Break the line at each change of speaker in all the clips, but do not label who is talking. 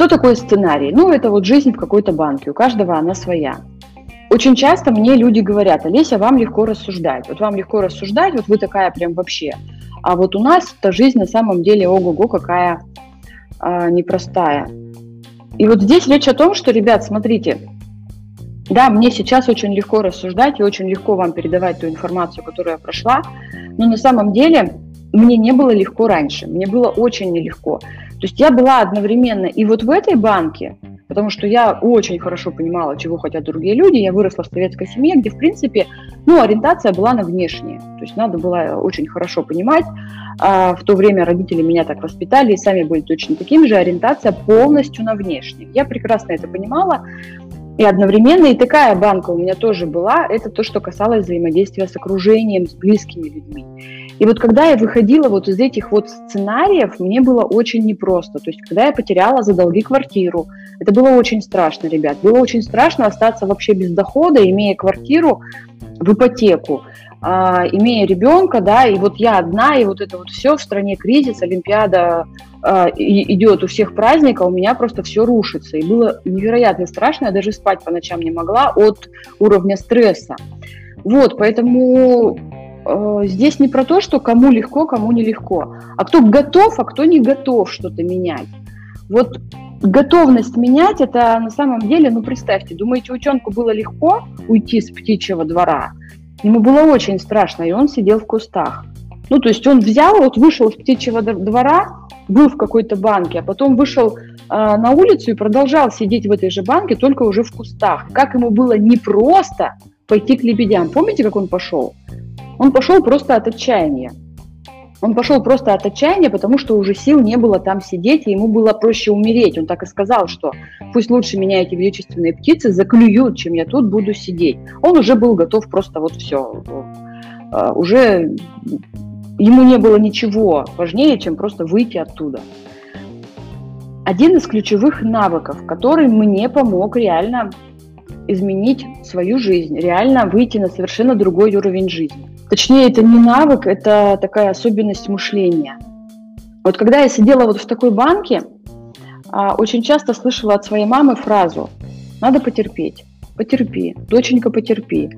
Что такое сценарий? Ну, это вот жизнь в какой-то банке, у каждого она своя. Очень часто мне люди говорят, Олеся, вам легко рассуждать. Вот вам легко рассуждать, вот вы такая прям вообще. А вот у нас эта жизнь на самом деле, ого-го, какая а, непростая. И вот здесь речь о том, что, ребят, смотрите, да, мне сейчас очень легко рассуждать и очень легко вам передавать ту информацию, которую я прошла, но на самом деле мне не было легко раньше, мне было очень нелегко. То есть я была одновременно и вот в этой банке, потому что я очень хорошо понимала, чего хотят другие люди. Я выросла в советской семье, где, в принципе, ну, ориентация была на внешнее. То есть надо было очень хорошо понимать. А в то время родители меня так воспитали, и сами были точно такими же. Ориентация полностью на внешнее. Я прекрасно это понимала. И одновременно и такая банка у меня тоже была. Это то, что касалось взаимодействия с окружением, с близкими людьми. И вот когда я выходила вот из этих вот сценариев, мне было очень непросто. То есть когда я потеряла за долги квартиру, это было очень страшно, ребят. Было очень страшно остаться вообще без дохода, имея квартиру в ипотеку, а, имея ребенка, да, и вот я одна, и вот это вот все в стране кризис, Олимпиада а, идет у всех праздника, у меня просто все рушится. И было невероятно страшно, я даже спать по ночам не могла от уровня стресса. Вот, поэтому Э, здесь не про то, что кому легко, кому нелегко, а кто готов, а кто не готов что-то менять. Вот готовность менять, это на самом деле, ну представьте, думаете, утенку было легко уйти с птичьего двора? Ему было очень страшно, и он сидел в кустах. Ну, то есть он взял, вот вышел с птичьего двора, был в какой-то банке, а потом вышел э, на улицу и продолжал сидеть в этой же банке, только уже в кустах. Как ему было непросто пойти к лебедям. Помните, как он пошел? Он пошел просто от отчаяния. Он пошел просто от отчаяния, потому что уже сил не было там сидеть, и ему было проще умереть. Он так и сказал, что пусть лучше меня эти величественные птицы заклюют, чем я тут буду сидеть. Он уже был готов просто вот все. А, уже ему не было ничего важнее, чем просто выйти оттуда. Один из ключевых навыков, который мне помог реально изменить свою жизнь, реально выйти на совершенно другой уровень жизни. Точнее, это не навык, это такая особенность мышления. Вот когда я сидела вот в такой банке, а, очень часто слышала от своей мамы фразу «надо потерпеть, потерпи, доченька, потерпи».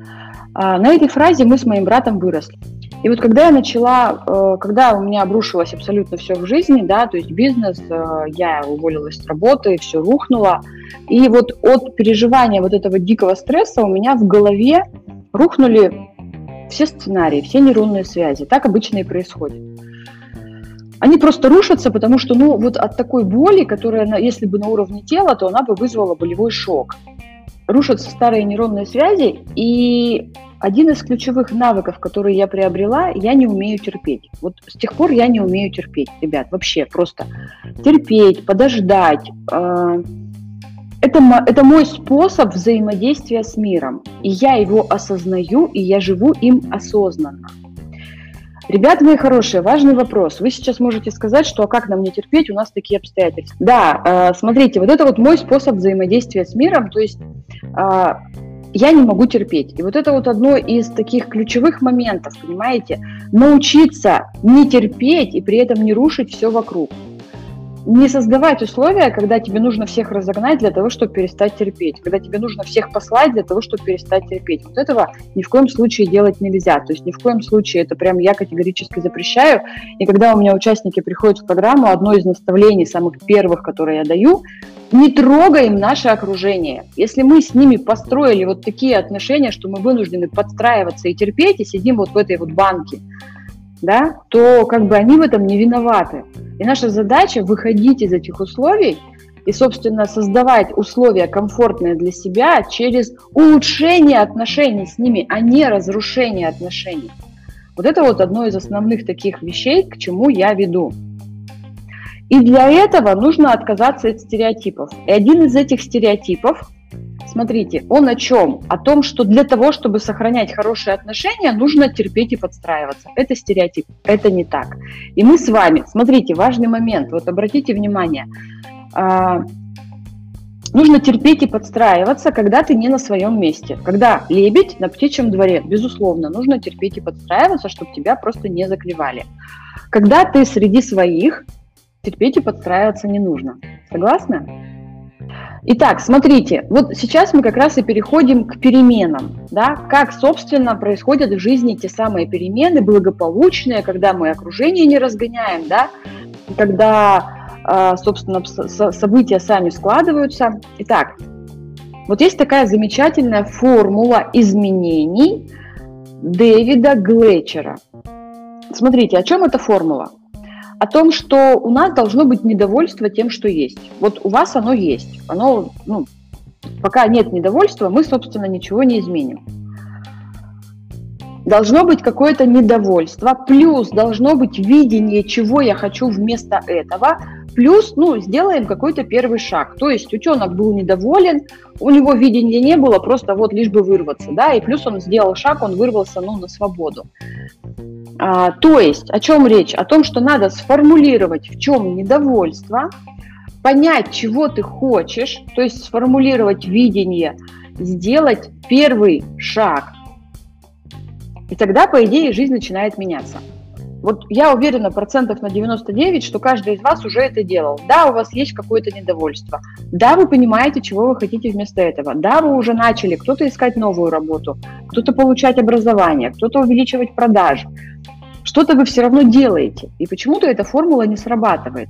А, на этой фразе мы с моим братом выросли. И вот когда я начала, э, когда у меня обрушилось абсолютно все в жизни, да, то есть бизнес, э, я уволилась с работы, все рухнуло, и вот от переживания вот этого дикого стресса у меня в голове рухнули все сценарии, все нейронные связи. Так обычно и происходит. Они просто рушатся, потому что, ну, вот от такой боли, которая, если бы на уровне тела, то она бы вызвала болевой шок. Рушатся старые нейронные связи, и один из ключевых навыков, которые я приобрела, я не умею терпеть. Вот с тех пор я не умею терпеть, ребят, вообще просто терпеть, подождать, э, это, это мой способ взаимодействия с миром. И я его осознаю, и я живу им осознанно. Ребята мои хорошие, важный вопрос. Вы сейчас можете сказать, что а как нам не терпеть, у нас такие обстоятельства. Да, э, смотрите, вот это вот мой способ взаимодействия с миром, то есть э, я не могу терпеть. И вот это вот одно из таких ключевых моментов, понимаете, научиться не терпеть и при этом не рушить все вокруг не создавать условия, когда тебе нужно всех разогнать для того, чтобы перестать терпеть, когда тебе нужно всех послать для того, чтобы перестать терпеть. Вот этого ни в коем случае делать нельзя. То есть ни в коем случае это прям я категорически запрещаю. И когда у меня участники приходят в программу, одно из наставлений, самых первых, которые я даю, не трогаем наше окружение. Если мы с ними построили вот такие отношения, что мы вынуждены подстраиваться и терпеть, и сидим вот в этой вот банке, да, то как бы они в этом не виноваты. И наша задача выходить из этих условий и, собственно, создавать условия комфортные для себя через улучшение отношений с ними, а не разрушение отношений. Вот это вот одно из основных таких вещей, к чему я веду. И для этого нужно отказаться от стереотипов. И один из этих стереотипов Смотрите, он о чем? О том, что для того, чтобы сохранять хорошие отношения, нужно терпеть и подстраиваться. Это стереотип, это не так. И мы с вами, смотрите, важный момент, вот обратите внимание, а, нужно терпеть и подстраиваться, когда ты не на своем месте. Когда лебедь на птичьем дворе, безусловно, нужно терпеть и подстраиваться, чтобы тебя просто не заклевали. Когда ты среди своих, терпеть и подстраиваться не нужно. Согласны? Итак, смотрите, вот сейчас мы как раз и переходим к переменам, да, как, собственно, происходят в жизни те самые перемены, благополучные, когда мы окружение не разгоняем, да, когда, а, собственно, события сами складываются. Итак, вот есть такая замечательная формула изменений Дэвида Глетчера. Смотрите, о чем эта формула? О том, что у нас должно быть недовольство тем, что есть. Вот у вас оно есть. Оно, ну, пока нет недовольства, мы, собственно, ничего не изменим. Должно быть какое-то недовольство, плюс должно быть видение, чего я хочу вместо этого, плюс, ну, сделаем какой-то первый шаг. То есть утенок был недоволен, у него видения не было, просто вот лишь бы вырваться, да, и плюс он сделал шаг, он вырвался, ну, на свободу. А, то есть, о чем речь? О том, что надо сформулировать, в чем недовольство, понять, чего ты хочешь, то есть сформулировать видение, сделать первый шаг. И тогда, по идее, жизнь начинает меняться. Вот я уверена процентов на 99, что каждый из вас уже это делал. Да, у вас есть какое-то недовольство. Да, вы понимаете, чего вы хотите вместо этого. Да, вы уже начали кто-то искать новую работу, кто-то получать образование, кто-то увеличивать продажи. Что-то вы все равно делаете, и почему-то эта формула не срабатывает.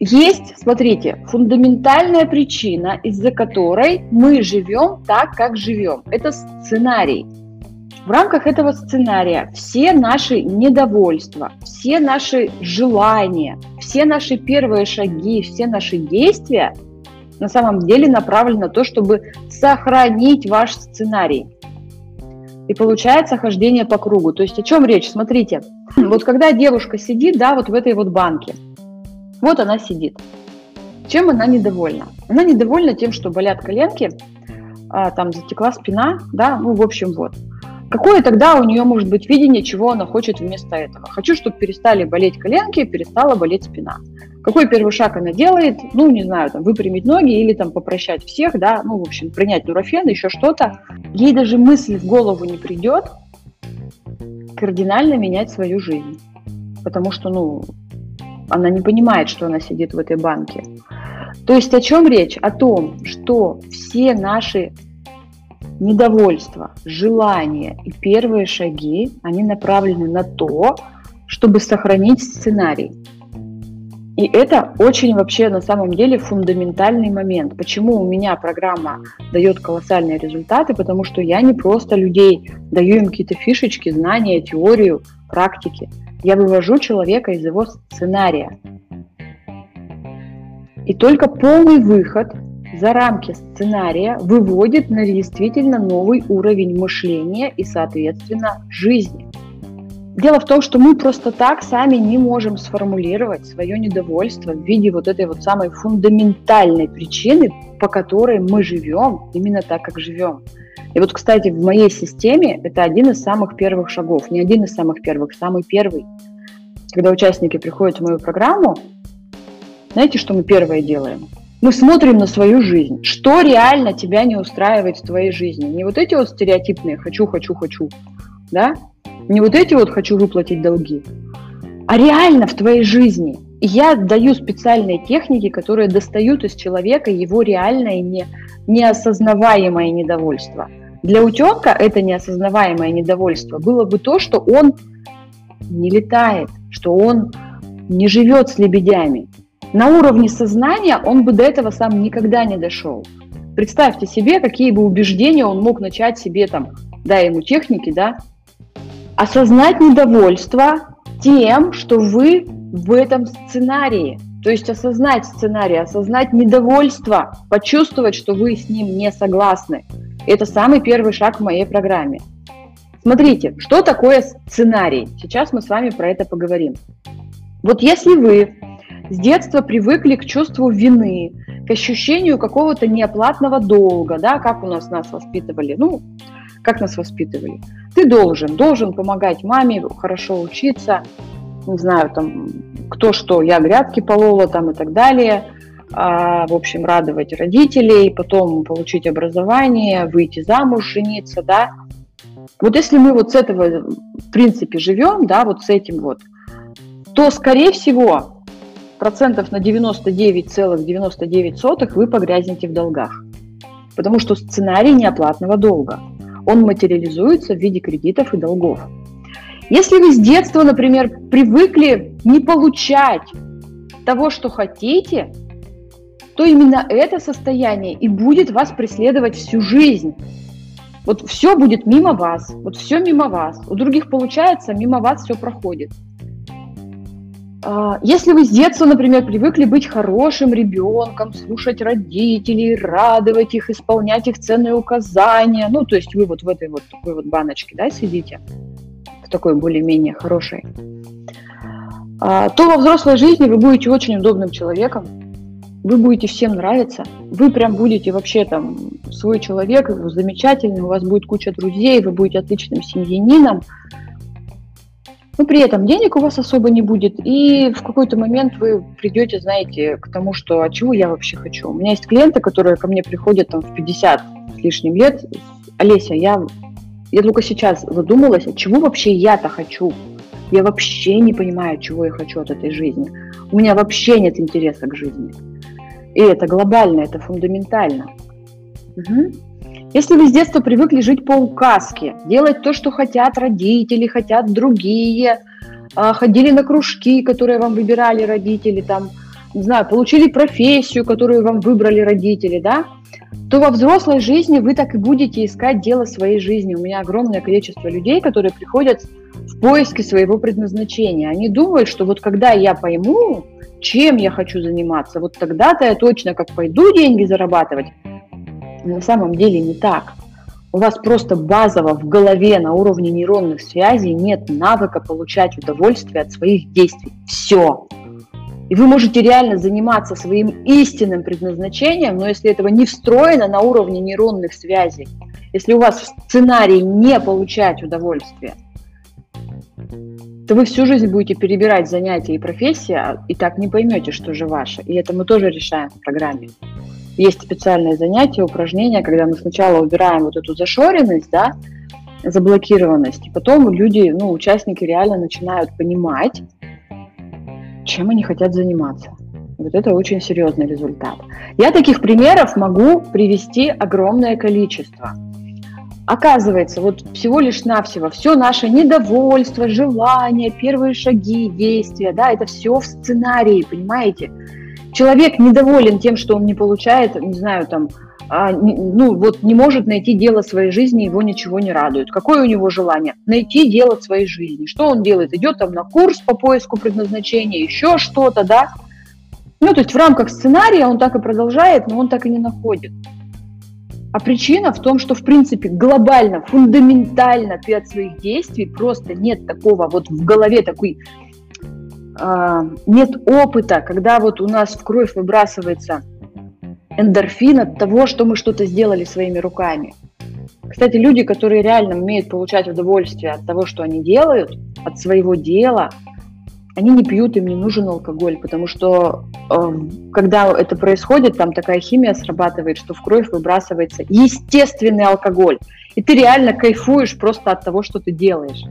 Есть, смотрите, фундаментальная причина, из-за которой мы живем так, как живем. Это сценарий. В рамках этого сценария все наши недовольства, все наши желания, все наши первые шаги, все наши действия на самом деле направлены на то, чтобы сохранить ваш сценарий. И получается хождение по кругу. То есть о чем речь? Смотрите, вот когда девушка сидит, да, вот в этой вот банке, вот она сидит. Чем она недовольна? Она недовольна тем, что болят коленки, а, там затекла спина, да, ну, в общем, вот. Какое тогда у нее может быть видение, чего она хочет вместо этого? Хочу, чтобы перестали болеть коленки, перестала болеть спина. Какой первый шаг она делает? Ну, не знаю, там, выпрямить ноги или там попрощать всех, да, ну, в общем, принять нурофен, еще что-то. Ей даже мысль в голову не придет кардинально менять свою жизнь. Потому что, ну, она не понимает, что она сидит в этой банке. То есть о чем речь? О том, что все наши недовольство, желание и первые шаги, они направлены на то, чтобы сохранить сценарий. И это очень вообще на самом деле фундаментальный момент. Почему у меня программа дает колоссальные результаты? Потому что я не просто людей даю им какие-то фишечки, знания, теорию, практики. Я вывожу человека из его сценария. И только полный выход за рамки сценария выводит на действительно новый уровень мышления и, соответственно, жизни. Дело в том, что мы просто так сами не можем сформулировать свое недовольство в виде вот этой вот самой фундаментальной причины, по которой мы живем именно так, как живем. И вот, кстати, в моей системе это один из самых первых шагов, не один из самых первых, самый первый. Когда участники приходят в мою программу, знаете, что мы первое делаем? Мы смотрим на свою жизнь. Что реально тебя не устраивает в твоей жизни? Не вот эти вот стереотипные «хочу, хочу, хочу», да? Не вот эти вот «хочу выплатить долги», а реально в твоей жизни. Я даю специальные техники, которые достают из человека его реальное не, неосознаваемое недовольство. Для утенка это неосознаваемое недовольство было бы то, что он не летает, что он не живет с лебедями, на уровне сознания он бы до этого сам никогда не дошел. Представьте себе, какие бы убеждения он мог начать себе там, дай ему техники, да, осознать недовольство тем, что вы в этом сценарии. То есть осознать сценарий, осознать недовольство, почувствовать, что вы с ним не согласны. Это самый первый шаг в моей программе. Смотрите, что такое сценарий? Сейчас мы с вами про это поговорим. Вот если вы с детства привыкли к чувству вины, к ощущению какого-то неоплатного долга, да, как у нас нас воспитывали, ну, как нас воспитывали. Ты должен, должен помогать маме хорошо учиться, не знаю, там, кто что, я грядки полола там и так далее, а, в общем, радовать родителей, потом получить образование, выйти замуж, жениться, да. Вот если мы вот с этого, в принципе, живем, да, вот с этим вот, то, скорее всего, процентов на 99,99 ,99 вы погрязнете в долгах. Потому что сценарий неоплатного долга. Он материализуется в виде кредитов и долгов. Если вы с детства, например, привыкли не получать того, что хотите, то именно это состояние и будет вас преследовать всю жизнь. Вот все будет мимо вас, вот все мимо вас. У других получается, мимо вас все проходит. А, если вы с детства, например, привыкли быть хорошим ребенком, слушать родителей, радовать их, исполнять их ценные указания, ну, то есть вы вот в этой вот такой вот баночке, да, сидите, в такой более-менее хорошей, а, то во взрослой жизни вы будете очень удобным человеком, вы будете всем нравиться, вы прям будете вообще там свой человек, замечательный, у вас будет куча друзей, вы будете отличным семьянином, но при этом денег у вас особо не будет, и в какой-то момент вы придете, знаете, к тому, что а чего я вообще хочу. У меня есть клиенты, которые ко мне приходят там в 50 с лишним лет. Олеся, я, я только сейчас задумалась, а чего вообще я-то хочу? Я вообще не понимаю, чего я хочу от этой жизни. У меня вообще нет интереса к жизни. И это глобально, это фундаментально. Угу. Если вы с детства привыкли жить по указке, делать то, что хотят родители, хотят другие, а, ходили на кружки, которые вам выбирали родители, там, не знаю, получили профессию, которую вам выбрали родители, да, то во взрослой жизни вы так и будете искать дело своей жизни. У меня огромное количество людей, которые приходят в поиске своего предназначения. Они думают, что вот когда я пойму, чем я хочу заниматься, вот тогда-то я точно как пойду деньги зарабатывать, на самом деле не так. У вас просто базово в голове на уровне нейронных связей нет навыка получать удовольствие от своих действий. Все. И вы можете реально заниматься своим истинным предназначением, но если этого не встроено на уровне нейронных связей, если у вас в сценарии не получать удовольствие, то вы всю жизнь будете перебирать занятия и профессии, а и так не поймете, что же ваше. И это мы тоже решаем в программе есть специальные занятия, упражнения, когда мы сначала убираем вот эту зашоренность, да, заблокированность, и потом люди, ну, участники реально начинают понимать, чем они хотят заниматься. Вот это очень серьезный результат. Я таких примеров могу привести огромное количество. Оказывается, вот всего лишь навсего все наше недовольство, желание, первые шаги, действия, да, это все в сценарии, понимаете? Человек недоволен тем, что он не получает, не знаю, там, а, ну вот не может найти дело своей жизни, его ничего не радует. Какое у него желание? Найти дело своей жизни. Что он делает? Идет там на курс по поиску предназначения, еще что-то, да? Ну, то есть в рамках сценария он так и продолжает, но он так и не находит. А причина в том, что, в принципе, глобально, фундаментально ты от своих действий просто нет такого, вот в голове такой нет опыта, когда вот у нас в кровь выбрасывается эндорфин от того, что мы что-то сделали своими руками. Кстати, люди, которые реально умеют получать удовольствие от того, что они делают, от своего дела, они не пьют, им не нужен алкоголь, потому что э, когда это происходит, там такая химия срабатывает, что в кровь выбрасывается естественный алкоголь и ты реально кайфуешь просто от того, что ты делаешь.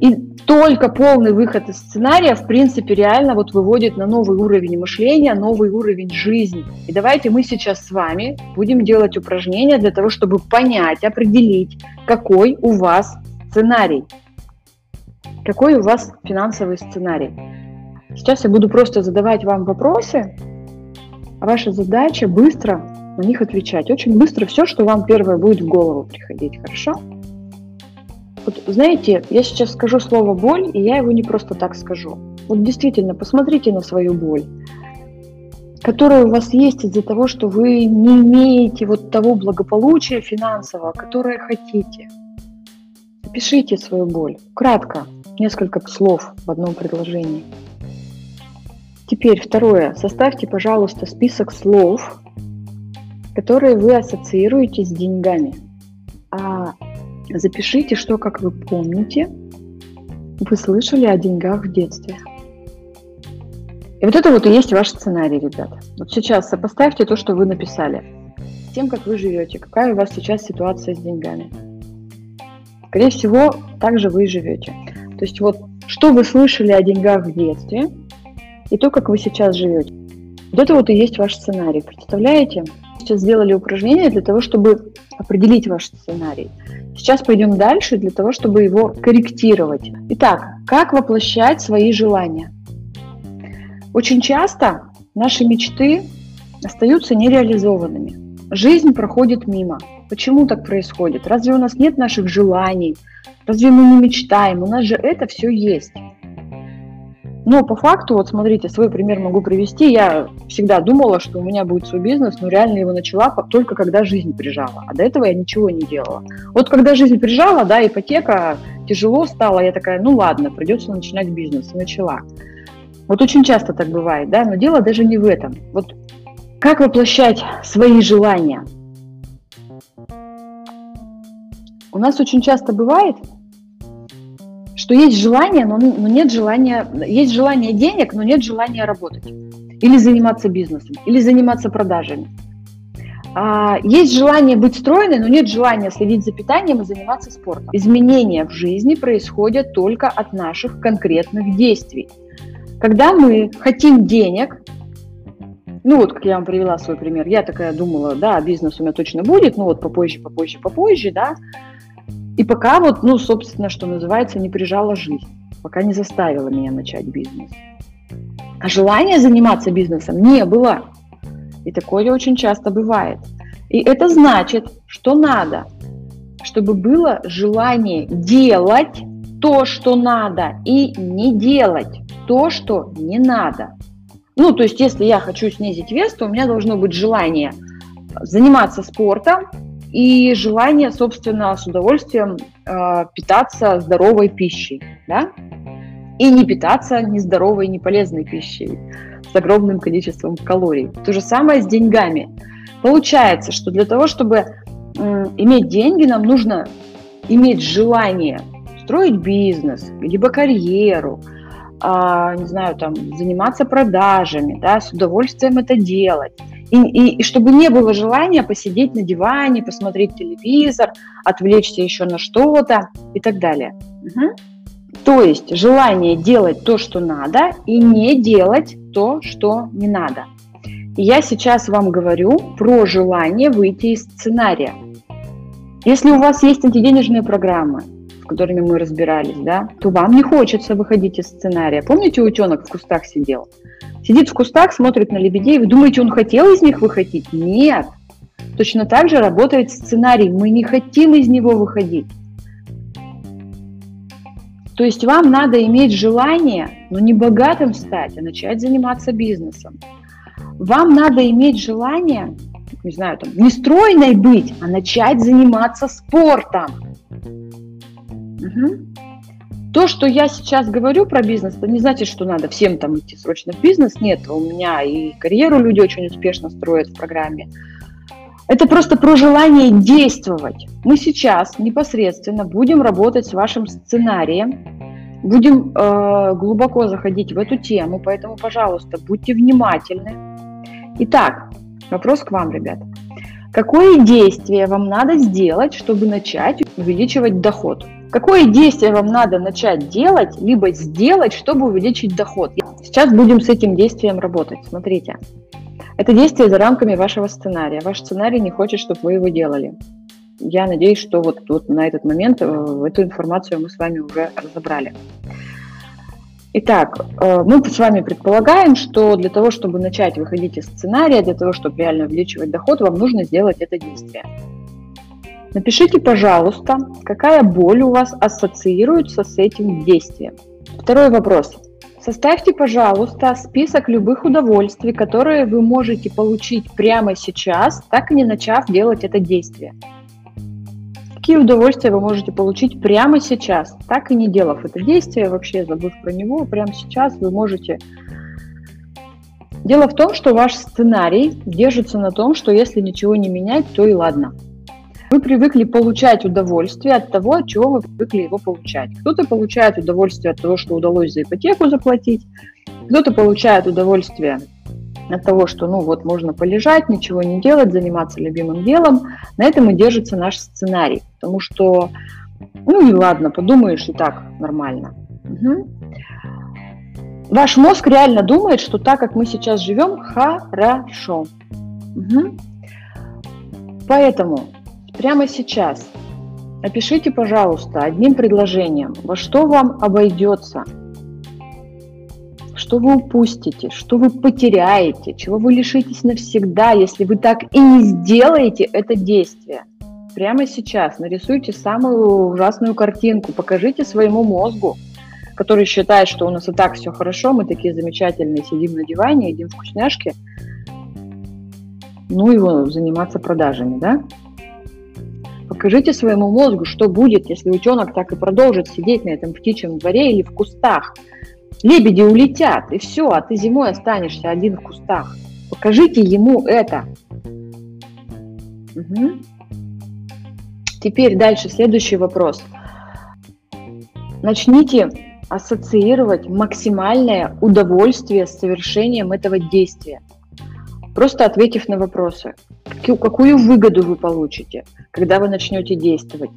И только полный выход из сценария, в принципе, реально вот выводит на новый уровень мышления, новый уровень жизни. И давайте мы сейчас с вами будем делать упражнения для того, чтобы понять, определить, какой у вас сценарий. Какой у вас финансовый сценарий. Сейчас я буду просто задавать вам вопросы, а ваша задача быстро на них отвечать. Очень быстро все, что вам первое будет в голову приходить, хорошо? Вот знаете, я сейчас скажу слово боль, и я его не просто так скажу. Вот действительно, посмотрите на свою боль, которая у вас есть из-за того, что вы не имеете вот того благополучия финансового, которое хотите. Опишите свою боль. Кратко, несколько слов в одном предложении. Теперь второе. Составьте, пожалуйста, список слов, которые вы ассоциируете с деньгами. А запишите, что, как вы помните, вы слышали о деньгах в детстве. И вот это вот и есть ваш сценарий, ребята. Вот сейчас сопоставьте то, что вы написали, с тем, как вы живете, какая у вас сейчас ситуация с деньгами. Скорее всего, также вы и живете. То есть вот, что вы слышали о деньгах в детстве, и то, как вы сейчас живете. Вот это вот и есть ваш сценарий. Представляете? Сейчас сделали упражнение для того, чтобы определить ваш сценарий. Сейчас пойдем дальше для того, чтобы его корректировать. Итак, как воплощать свои желания? Очень часто наши мечты остаются нереализованными. Жизнь проходит мимо. Почему так происходит? Разве у нас нет наших желаний? Разве мы не мечтаем? У нас же это все есть. Но по факту, вот смотрите, свой пример могу привести. Я всегда думала, что у меня будет свой бизнес, но реально его начала только когда жизнь прижала. А до этого я ничего не делала. Вот когда жизнь прижала, да, ипотека, тяжело стало, я такая, ну ладно, придется начинать бизнес. И начала. Вот очень часто так бывает, да, но дело даже не в этом. Вот как воплощать свои желания? У нас очень часто бывает, что есть желание, но, но нет желания, есть желание денег, но нет желания работать. Или заниматься бизнесом, или заниматься продажами. А, есть желание быть стройной, но нет желания следить за питанием и заниматься спортом. Изменения в жизни происходят только от наших конкретных действий. Когда мы хотим денег, ну вот, как я вам привела свой пример, я такая думала, да, бизнес у меня точно будет, ну вот попозже, попозже, попозже, да, и пока вот, ну, собственно, что называется, не прижала жизнь, пока не заставила меня начать бизнес. А желания заниматься бизнесом не было. И такое очень часто бывает. И это значит, что надо, чтобы было желание делать то, что надо, и не делать то, что не надо. Ну, то есть, если я хочу снизить вес, то у меня должно быть желание заниматься спортом, и желание, собственно, с удовольствием э, питаться здоровой пищей, да, и не питаться нездоровой, неполезной пищей с огромным количеством калорий. То же самое с деньгами. Получается, что для того, чтобы э, иметь деньги, нам нужно иметь желание строить бизнес, либо карьеру, э, не знаю, там, заниматься продажами, да, с удовольствием это делать и, и, и чтобы не было желания посидеть на диване, посмотреть телевизор, отвлечься еще на что-то и так далее. Угу. То есть желание делать то, что надо, и не делать то, что не надо. И я сейчас вам говорю про желание выйти из сценария. Если у вас есть антиденежные программы, с которыми мы разбирались, да, то вам не хочется выходить из сценария. Помните, утенок в кустах сидел? Сидит в кустах, смотрит на лебедей. Вы думаете, он хотел из них выходить? Нет. Точно так же работает сценарий. Мы не хотим из него выходить. То есть вам надо иметь желание, но не богатым стать, а начать заниматься бизнесом. Вам надо иметь желание, не знаю, там, не стройной быть, а начать заниматься спортом. Угу. То, что я сейчас говорю про бизнес, это не значит, что надо всем там идти срочно в бизнес. Нет, у меня и карьеру люди очень успешно строят в программе. Это просто про желание действовать. Мы сейчас непосредственно будем работать с вашим сценарием, будем э, глубоко заходить в эту тему, поэтому, пожалуйста, будьте внимательны. Итак, вопрос к вам, ребята. Какое действие вам надо сделать, чтобы начать увеличивать доход? Какое действие вам надо начать делать, либо сделать, чтобы увеличить доход? Сейчас будем с этим действием работать. Смотрите. Это действие за рамками вашего сценария. Ваш сценарий не хочет, чтобы вы его делали. Я надеюсь, что вот, вот на этот момент э, эту информацию мы с вами уже разобрали. Итак, э, мы с вами предполагаем, что для того, чтобы начать выходить из сценария, для того, чтобы реально увеличивать доход, вам нужно сделать это действие. Напишите, пожалуйста, какая боль у вас ассоциируется с этим действием. Второй вопрос. Составьте, пожалуйста, список любых удовольствий, которые вы можете получить прямо сейчас, так и не начав делать это действие. Какие удовольствия вы можете получить прямо сейчас, так и не делав это действие, вообще забыв про него, прямо сейчас вы можете... Дело в том, что ваш сценарий держится на том, что если ничего не менять, то и ладно. Вы привыкли получать удовольствие от того, от чего вы привыкли его получать. Кто-то получает удовольствие от того, что удалось за ипотеку заплатить, кто-то получает удовольствие от того, что, ну вот, можно полежать, ничего не делать, заниматься любимым делом. На этом и держится наш сценарий. Потому что, ну и ладно, подумаешь, и так нормально. Угу. Ваш мозг реально думает, что так, как мы сейчас живем, хорошо. Угу. Поэтому прямо сейчас опишите, пожалуйста, одним предложением, во что вам обойдется, что вы упустите, что вы потеряете, чего вы лишитесь навсегда, если вы так и не сделаете это действие. Прямо сейчас нарисуйте самую ужасную картинку, покажите своему мозгу, который считает, что у нас и так все хорошо, мы такие замечательные, сидим на диване, едим вкусняшки, ну его заниматься продажами, да? Покажите своему мозгу, что будет, если утенок так и продолжит сидеть на этом птичьем дворе или в кустах. Лебеди улетят, и все, а ты зимой останешься один в кустах. Покажите ему это. Угу. Теперь дальше следующий вопрос. Начните ассоциировать максимальное удовольствие с совершением этого действия. Просто ответив на вопросы. Какую выгоду вы получите, когда вы начнете действовать?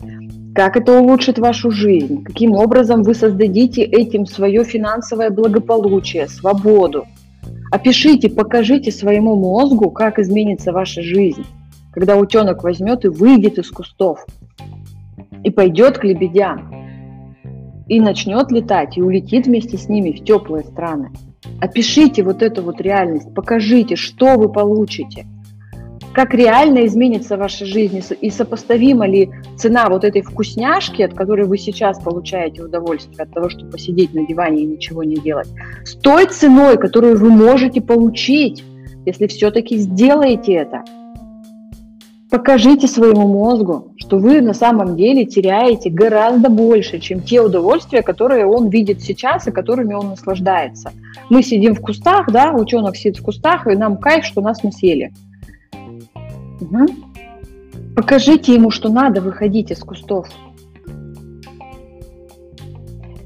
Как это улучшит вашу жизнь? Каким образом вы создадите этим свое финансовое благополучие, свободу? Опишите, покажите своему мозгу, как изменится ваша жизнь, когда утенок возьмет и выйдет из кустов и пойдет к лебедям и начнет летать, и улетит вместе с ними в теплые страны. Опишите вот эту вот реальность, покажите, что вы получите, как реально изменится ваша жизнь, и сопоставима ли цена вот этой вкусняшки, от которой вы сейчас получаете удовольствие, от того, чтобы посидеть на диване и ничего не делать, с той ценой, которую вы можете получить, если все-таки сделаете это – Покажите своему мозгу, что вы на самом деле теряете гораздо больше, чем те удовольствия, которые он видит сейчас и которыми он наслаждается. Мы сидим в кустах, да, ученых сидит в кустах, и нам кайф, что нас не съели. Угу. Покажите ему, что надо выходить из кустов.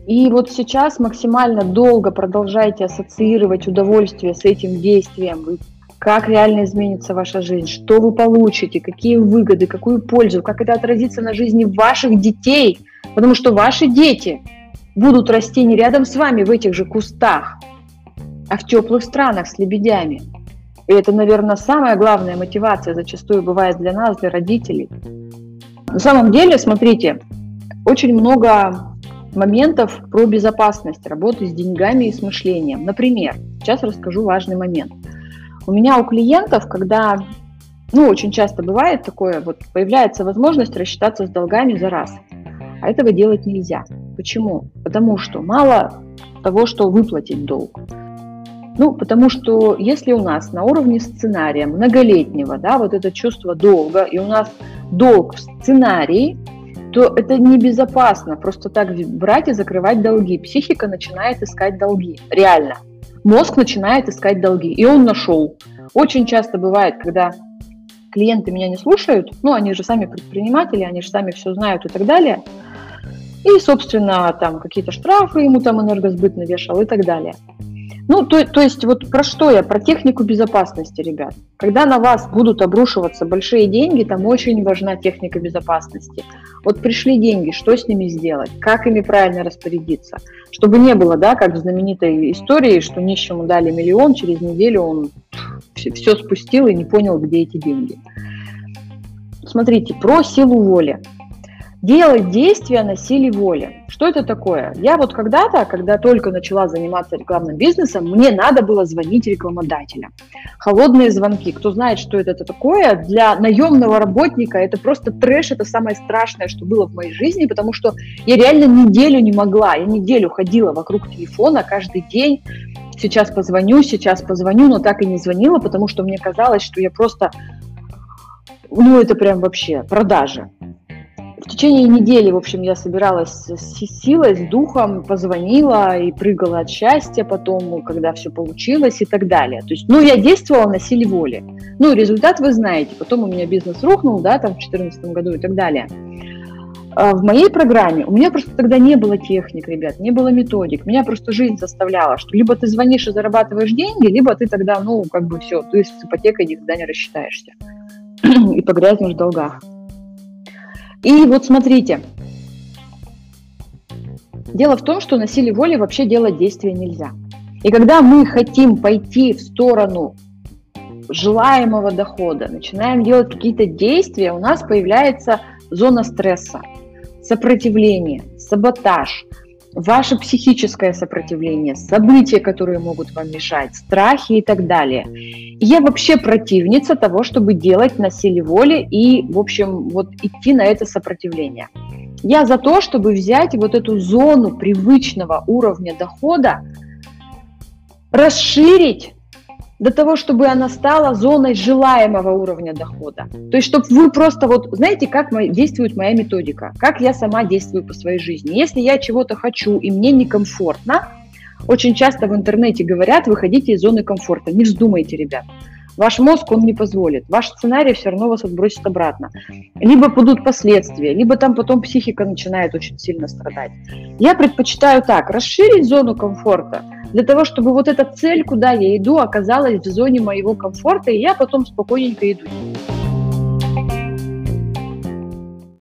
И вот сейчас максимально долго продолжайте ассоциировать удовольствие с этим действием. Как реально изменится ваша жизнь, что вы получите, какие выгоды, какую пользу, как это отразится на жизни ваших детей, потому что ваши дети будут расти не рядом с вами в этих же кустах, а в теплых странах с лебедями. И это, наверное, самая главная мотивация зачастую бывает для нас, для родителей. На самом деле, смотрите, очень много моментов про безопасность работы с деньгами и с мышлением. Например, сейчас расскажу важный момент – у меня у клиентов, когда, ну, очень часто бывает такое, вот появляется возможность рассчитаться с долгами за раз. А этого делать нельзя. Почему? Потому что мало того, что выплатить долг. Ну, потому что если у нас на уровне сценария многолетнего, да, вот это чувство долга, и у нас долг в сценарии, то это небезопасно просто так брать и закрывать долги. Психика начинает искать долги. Реально мозг начинает искать долги. И он нашел. Очень часто бывает, когда клиенты меня не слушают, ну, они же сами предприниматели, они же сами все знают и так далее. И, собственно, там какие-то штрафы ему там энергосбыт навешал и так далее. Ну, то, то есть вот про что я? Про технику безопасности, ребят. Когда на вас будут обрушиваться большие деньги, там очень важна техника безопасности. Вот пришли деньги, что с ними сделать? Как ими правильно распорядиться? Чтобы не было, да, как в знаменитой истории, что нищему дали миллион, через неделю он все, все спустил и не понял, где эти деньги. Смотрите, про силу воли делать действия на силе воли. Что это такое? Я вот когда-то, когда только начала заниматься рекламным бизнесом, мне надо было звонить рекламодателям. Холодные звонки. Кто знает, что это такое, для наемного работника это просто трэш, это самое страшное, что было в моей жизни, потому что я реально неделю не могла. Я неделю ходила вокруг телефона каждый день, сейчас позвоню, сейчас позвоню, но так и не звонила, потому что мне казалось, что я просто, ну это прям вообще продажи. В течение недели, в общем, я собиралась с силой, с духом, позвонила и прыгала от счастья потом, когда все получилось и так далее. То есть, ну, я действовала на силе воли. Ну, результат вы знаете. Потом у меня бизнес рухнул, да, там в 2014 году и так далее. А в моей программе у меня просто тогда не было техник, ребят, не было методик. Меня просто жизнь заставляла, что либо ты звонишь и зарабатываешь деньги, либо ты тогда, ну, как бы все, ты с ипотекой никогда не рассчитаешься и погрязнешь в долгах. И вот смотрите, дело в том, что на силе воли вообще делать действия нельзя. И когда мы хотим пойти в сторону желаемого дохода, начинаем делать какие-то действия, у нас появляется зона стресса, сопротивление, саботаж, ваше психическое сопротивление, события, которые могут вам мешать, страхи и так далее. Я вообще противница того, чтобы делать на силе воли и, в общем, вот идти на это сопротивление. Я за то, чтобы взять вот эту зону привычного уровня дохода, расширить до того, чтобы она стала зоной желаемого уровня дохода. То есть, чтобы вы просто вот, знаете, как действует моя методика, как я сама действую по своей жизни. Если я чего-то хочу и мне некомфортно, очень часто в интернете говорят, выходите из зоны комфорта. Не вздумайте, ребят. Ваш мозг, он не позволит. Ваш сценарий все равно вас отбросит обратно. Либо будут последствия, либо там потом психика начинает очень сильно страдать. Я предпочитаю так, расширить зону комфорта, для того, чтобы вот эта цель, куда я иду, оказалась в зоне моего комфорта, и я потом спокойненько иду.